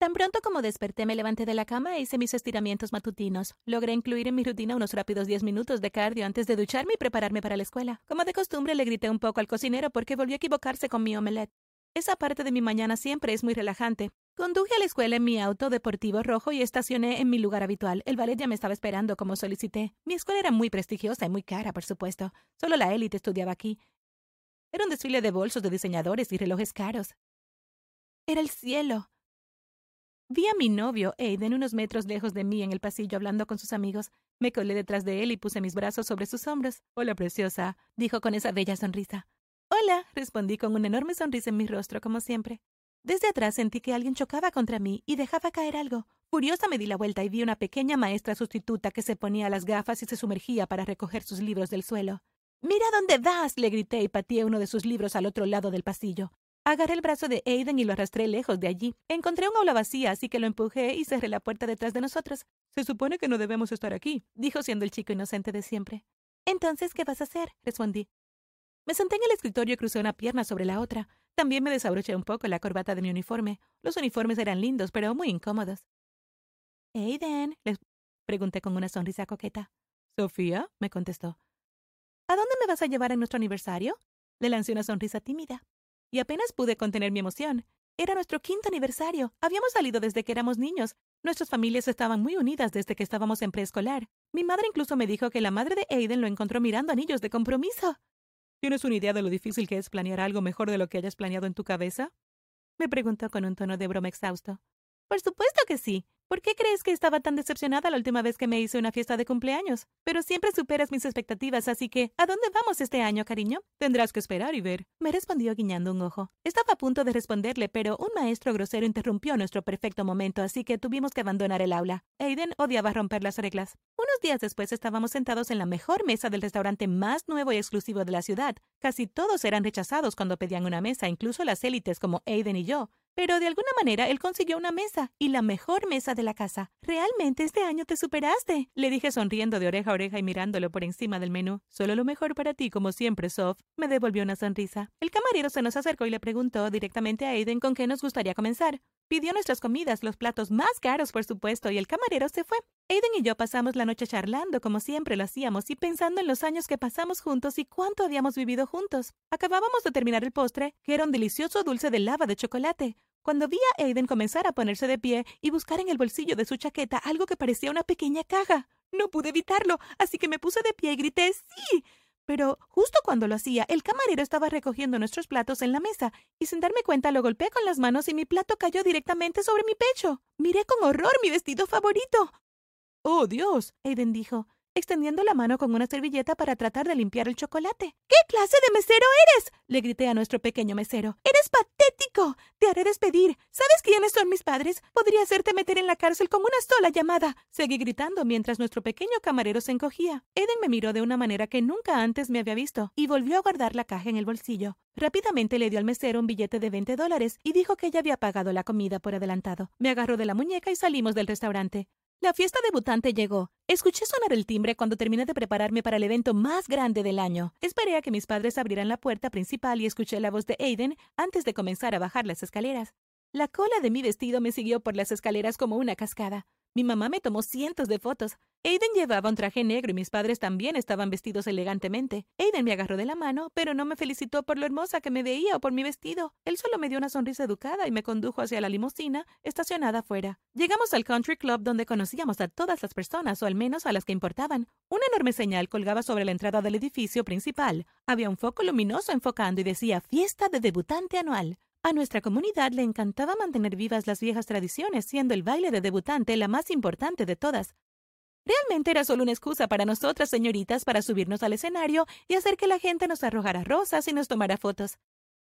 Tan pronto como desperté, me levanté de la cama e hice mis estiramientos matutinos. Logré incluir en mi rutina unos rápidos diez minutos de cardio antes de ducharme y prepararme para la escuela. Como de costumbre, le grité un poco al cocinero porque volvió a equivocarse con mi omelette. Esa parte de mi mañana siempre es muy relajante. Conduje a la escuela en mi auto deportivo rojo y estacioné en mi lugar habitual. El ballet ya me estaba esperando como solicité. Mi escuela era muy prestigiosa y muy cara, por supuesto. Solo la élite estudiaba aquí. Era un desfile de bolsos de diseñadores y relojes caros. Era el cielo. Vi a mi novio, Aiden, unos metros lejos de mí en el pasillo hablando con sus amigos. Me colé detrás de él y puse mis brazos sobre sus hombros. Hola, preciosa, dijo con esa bella sonrisa. Hola, respondí con una enorme sonrisa en mi rostro, como siempre. Desde atrás sentí que alguien chocaba contra mí y dejaba caer algo. Furiosa me di la vuelta y vi una pequeña maestra sustituta que se ponía las gafas y se sumergía para recoger sus libros del suelo. Mira dónde vas, le grité y pateé uno de sus libros al otro lado del pasillo. Agarré el brazo de Aiden y lo arrastré lejos de allí. Encontré un aula vacía, así que lo empujé y cerré la puerta detrás de nosotros. Se supone que no debemos estar aquí, dijo siendo el chico inocente de siempre. Entonces, ¿qué vas a hacer? respondí. Me senté en el escritorio y crucé una pierna sobre la otra. También me desabroché un poco la corbata de mi uniforme. Los uniformes eran lindos, pero muy incómodos. Aiden, le pregunté con una sonrisa coqueta. Sofía, me contestó. ¿A dónde me vas a llevar en nuestro aniversario? Le lancé una sonrisa tímida y apenas pude contener mi emoción. Era nuestro quinto aniversario. Habíamos salido desde que éramos niños. Nuestras familias estaban muy unidas desde que estábamos en preescolar. Mi madre incluso me dijo que la madre de Aiden lo encontró mirando anillos de compromiso. ¿Tienes una idea de lo difícil que es planear algo mejor de lo que hayas planeado en tu cabeza? Me preguntó con un tono de broma exhausto. Por supuesto que sí. ¿Por qué crees que estaba tan decepcionada la última vez que me hice una fiesta de cumpleaños? Pero siempre superas mis expectativas, así que ¿a dónde vamos este año, cariño? Tendrás que esperar y ver. Me respondió guiñando un ojo. Estaba a punto de responderle, pero un maestro grosero interrumpió nuestro perfecto momento, así que tuvimos que abandonar el aula. Aiden odiaba romper las reglas. Unos días después estábamos sentados en la mejor mesa del restaurante más nuevo y exclusivo de la ciudad. Casi todos eran rechazados cuando pedían una mesa, incluso las élites como Aiden y yo. Pero de alguna manera él consiguió una mesa, y la mejor mesa de la casa. Realmente este año te superaste, le dije sonriendo de oreja a oreja y mirándolo por encima del menú. Solo lo mejor para ti, como siempre, Sof. Me devolvió una sonrisa. El camarero se nos acercó y le preguntó directamente a Aiden con qué nos gustaría comenzar. Pidió nuestras comidas, los platos más caros, por supuesto, y el camarero se fue. Aiden y yo pasamos la noche charlando, como siempre lo hacíamos, y pensando en los años que pasamos juntos y cuánto habíamos vivido juntos. Acabábamos de terminar el postre, que era un delicioso dulce de lava de chocolate, cuando vi a Aiden comenzar a ponerse de pie y buscar en el bolsillo de su chaqueta algo que parecía una pequeña caja. No pude evitarlo, así que me puse de pie y grité ¡Sí! Pero justo cuando lo hacía, el camarero estaba recogiendo nuestros platos en la mesa, y sin darme cuenta lo golpeé con las manos y mi plato cayó directamente sobre mi pecho. Miré con horror mi vestido favorito. Oh, Dios. Aiden dijo, extendiendo la mano con una servilleta para tratar de limpiar el chocolate. ¿Qué clase de mesero eres? le grité a nuestro pequeño mesero. Eres patético. Te haré despedir. ¿Sabes quiénes son mis padres? Podría hacerte meter en la cárcel con una sola llamada. Seguí gritando mientras nuestro pequeño camarero se encogía. Eden me miró de una manera que nunca antes me había visto y volvió a guardar la caja en el bolsillo. Rápidamente le dio al mesero un billete de 20 dólares y dijo que ella había pagado la comida por adelantado. Me agarró de la muñeca y salimos del restaurante. La fiesta debutante llegó. Escuché sonar el timbre cuando terminé de prepararme para el evento más grande del año. Esperé a que mis padres abrieran la puerta principal y escuché la voz de Aiden antes de comenzar a bajar las escaleras. La cola de mi vestido me siguió por las escaleras como una cascada. Mi mamá me tomó cientos de fotos. Aiden llevaba un traje negro y mis padres también estaban vestidos elegantemente. Aiden me agarró de la mano, pero no me felicitó por lo hermosa que me veía o por mi vestido. Él solo me dio una sonrisa educada y me condujo hacia la limusina, estacionada afuera. Llegamos al country club donde conocíamos a todas las personas, o al menos a las que importaban. Una enorme señal colgaba sobre la entrada del edificio principal. Había un foco luminoso enfocando y decía Fiesta de debutante anual. A nuestra comunidad le encantaba mantener vivas las viejas tradiciones, siendo el baile de debutante la más importante de todas. Realmente era solo una excusa para nosotras, señoritas, para subirnos al escenario y hacer que la gente nos arrojara rosas y nos tomara fotos.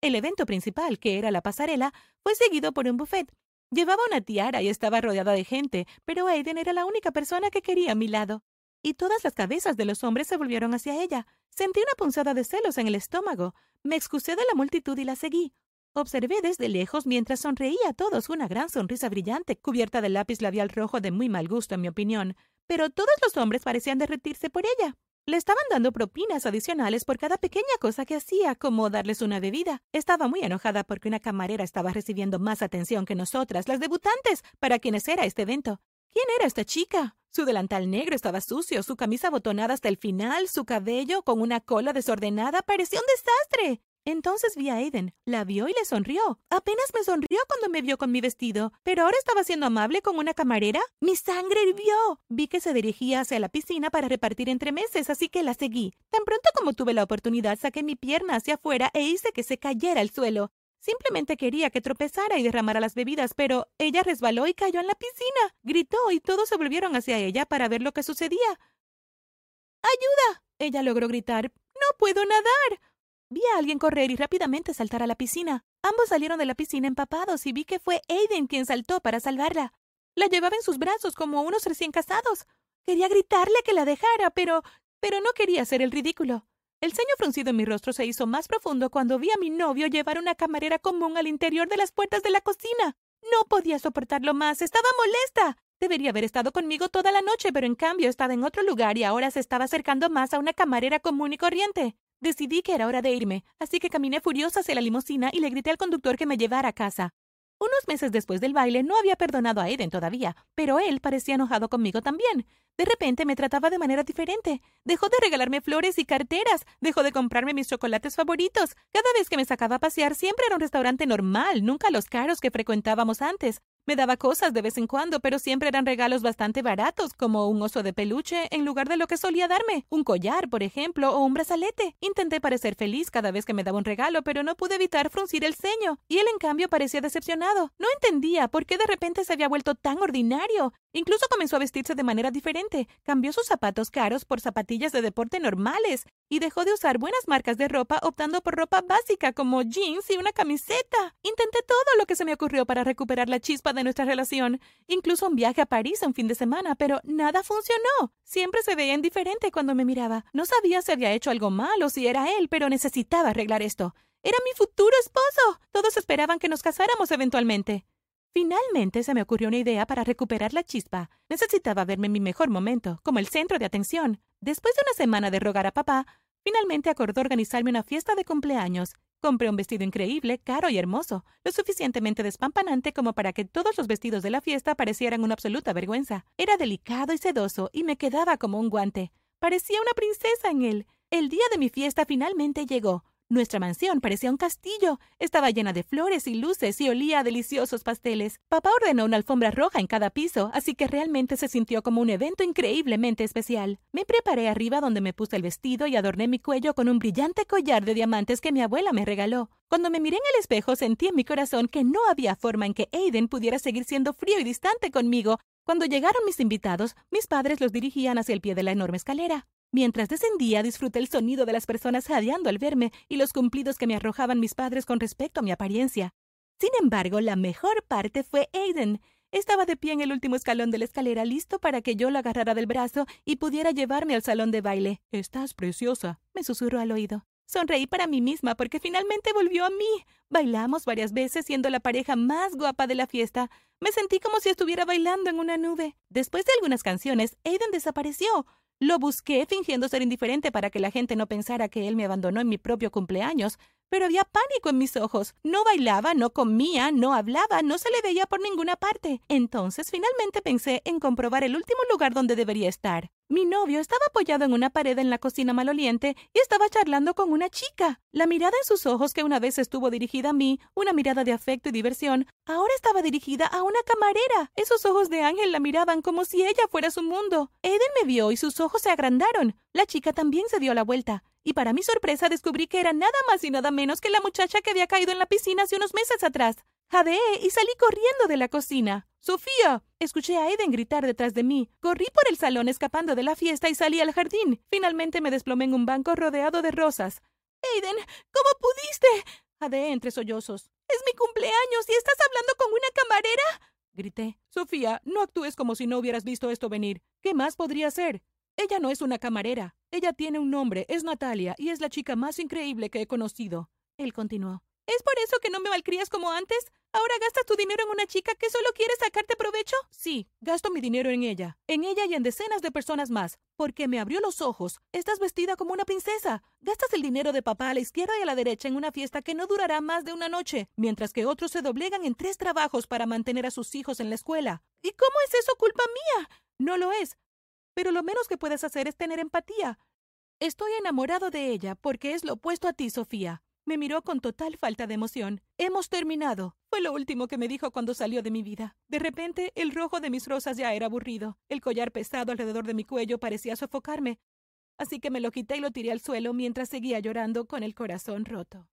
El evento principal, que era la pasarela, fue seguido por un buffet. Llevaba una tiara y estaba rodeada de gente, pero Aiden era la única persona que quería a mi lado. Y todas las cabezas de los hombres se volvieron hacia ella. Sentí una punzada de celos en el estómago. Me excusé de la multitud y la seguí. Observé desde lejos mientras sonreía a todos una gran sonrisa brillante, cubierta de lápiz labial rojo de muy mal gusto, en mi opinión, pero todos los hombres parecían derretirse por ella. Le estaban dando propinas adicionales por cada pequeña cosa que hacía, como darles una bebida. Estaba muy enojada porque una camarera estaba recibiendo más atención que nosotras, las debutantes, para quienes era este evento. ¿Quién era esta chica? Su delantal negro estaba sucio, su camisa abotonada hasta el final, su cabello con una cola desordenada parecía un desastre. Entonces vi a Aiden, la vio y le sonrió. Apenas me sonrió cuando me vio con mi vestido, pero ahora estaba siendo amable con una camarera. Mi sangre hirvió. Vi que se dirigía hacia la piscina para repartir entre meses, así que la seguí. Tan pronto como tuve la oportunidad, saqué mi pierna hacia afuera e hice que se cayera al suelo. Simplemente quería que tropezara y derramara las bebidas, pero ella resbaló y cayó en la piscina. Gritó y todos se volvieron hacia ella para ver lo que sucedía. ¡Ayuda! Ella logró gritar. ¡No puedo nadar! Vi a alguien correr y rápidamente saltar a la piscina. Ambos salieron de la piscina empapados y vi que fue Aiden quien saltó para salvarla. La llevaba en sus brazos como unos recién casados. Quería gritarle que la dejara, pero. pero no quería hacer el ridículo. El ceño fruncido en mi rostro se hizo más profundo cuando vi a mi novio llevar una camarera común al interior de las puertas de la cocina. No podía soportarlo más. Estaba molesta. Debería haber estado conmigo toda la noche, pero en cambio estaba en otro lugar y ahora se estaba acercando más a una camarera común y corriente. Decidí que era hora de irme, así que caminé furiosa hacia la limusina y le grité al conductor que me llevara a casa. Unos meses después del baile no había perdonado a Eden todavía, pero él parecía enojado conmigo también. De repente me trataba de manera diferente. Dejó de regalarme flores y carteras, dejó de comprarme mis chocolates favoritos. Cada vez que me sacaba a pasear siempre era un restaurante normal, nunca los caros que frecuentábamos antes. Me daba cosas de vez en cuando, pero siempre eran regalos bastante baratos, como un oso de peluche, en lugar de lo que solía darme, un collar, por ejemplo, o un brazalete. Intenté parecer feliz cada vez que me daba un regalo, pero no pude evitar fruncir el ceño, y él en cambio parecía decepcionado. No entendía por qué de repente se había vuelto tan ordinario. Incluso comenzó a vestirse de manera diferente, cambió sus zapatos caros por zapatillas de deporte normales, y dejó de usar buenas marcas de ropa optando por ropa básica como jeans y una camiseta. Intenté todo lo que se me ocurrió para recuperar la chispa de nuestra relación, incluso un viaje a París un fin de semana, pero nada funcionó. Siempre se veía indiferente cuando me miraba. No sabía si había hecho algo mal o si era él, pero necesitaba arreglar esto. Era mi futuro esposo. Todos esperaban que nos casáramos eventualmente. Finalmente se me ocurrió una idea para recuperar la chispa. Necesitaba verme en mi mejor momento, como el centro de atención. Después de una semana de rogar a papá, finalmente acordó organizarme una fiesta de cumpleaños. Compré un vestido increíble, caro y hermoso, lo suficientemente despampanante como para que todos los vestidos de la fiesta parecieran una absoluta vergüenza. Era delicado y sedoso y me quedaba como un guante. Parecía una princesa en él. El día de mi fiesta finalmente llegó. Nuestra mansión parecía un castillo. Estaba llena de flores y luces y olía a deliciosos pasteles. Papá ordenó una alfombra roja en cada piso, así que realmente se sintió como un evento increíblemente especial. Me preparé arriba donde me puse el vestido y adorné mi cuello con un brillante collar de diamantes que mi abuela me regaló. Cuando me miré en el espejo sentí en mi corazón que no había forma en que Aiden pudiera seguir siendo frío y distante conmigo. Cuando llegaron mis invitados, mis padres los dirigían hacia el pie de la enorme escalera. Mientras descendía, disfruté el sonido de las personas jadeando al verme y los cumplidos que me arrojaban mis padres con respecto a mi apariencia. Sin embargo, la mejor parte fue Aiden. Estaba de pie en el último escalón de la escalera, listo para que yo lo agarrara del brazo y pudiera llevarme al salón de baile. Estás preciosa, me susurró al oído. Sonreí para mí misma porque finalmente volvió a mí. Bailamos varias veces siendo la pareja más guapa de la fiesta. Me sentí como si estuviera bailando en una nube. Después de algunas canciones, Aiden desapareció. Lo busqué fingiendo ser indiferente para que la gente no pensara que él me abandonó en mi propio cumpleaños, pero había pánico en mis ojos. No bailaba, no comía, no hablaba, no se le veía por ninguna parte. Entonces finalmente pensé en comprobar el último lugar donde debería estar. Mi novio estaba apoyado en una pared en la cocina maloliente y estaba charlando con una chica. La mirada en sus ojos, que una vez estuvo dirigida a mí, una mirada de afecto y diversión, ahora estaba dirigida a una camarera. Esos ojos de ángel la miraban como si ella fuera su mundo. Eden me vio y sus ojos se agrandaron. La chica también se dio la vuelta. Y para mi sorpresa descubrí que era nada más y nada menos que la muchacha que había caído en la piscina hace unos meses atrás. Jadeé y salí corriendo de la cocina. ¡Sofía! Escuché a Eden gritar detrás de mí. Corrí por el salón escapando de la fiesta y salí al jardín. Finalmente me desplomé en un banco rodeado de rosas. Aiden, ¿cómo pudiste? Jadeé entre sollozos. Es mi cumpleaños y estás hablando con una camarera. Grité. Sofía, no actúes como si no hubieras visto esto venir. ¿Qué más podría ser? Ella no es una camarera. Ella tiene un nombre, es Natalia, y es la chica más increíble que he conocido. Él continuó. ¿Es por eso que no me malcrías como antes? ¿Ahora gastas tu dinero en una chica que solo quiere sacarte provecho? Sí, gasto mi dinero en ella, en ella y en decenas de personas más, porque me abrió los ojos. Estás vestida como una princesa. Gastas el dinero de papá a la izquierda y a la derecha en una fiesta que no durará más de una noche, mientras que otros se doblegan en tres trabajos para mantener a sus hijos en la escuela. ¿Y cómo es eso culpa mía? No lo es. Pero lo menos que puedes hacer es tener empatía. Estoy enamorado de ella porque es lo opuesto a ti, Sofía. Me miró con total falta de emoción. Hemos terminado. Fue lo último que me dijo cuando salió de mi vida. De repente, el rojo de mis rosas ya era aburrido. El collar pesado alrededor de mi cuello parecía sofocarme. Así que me lo quité y lo tiré al suelo mientras seguía llorando con el corazón roto.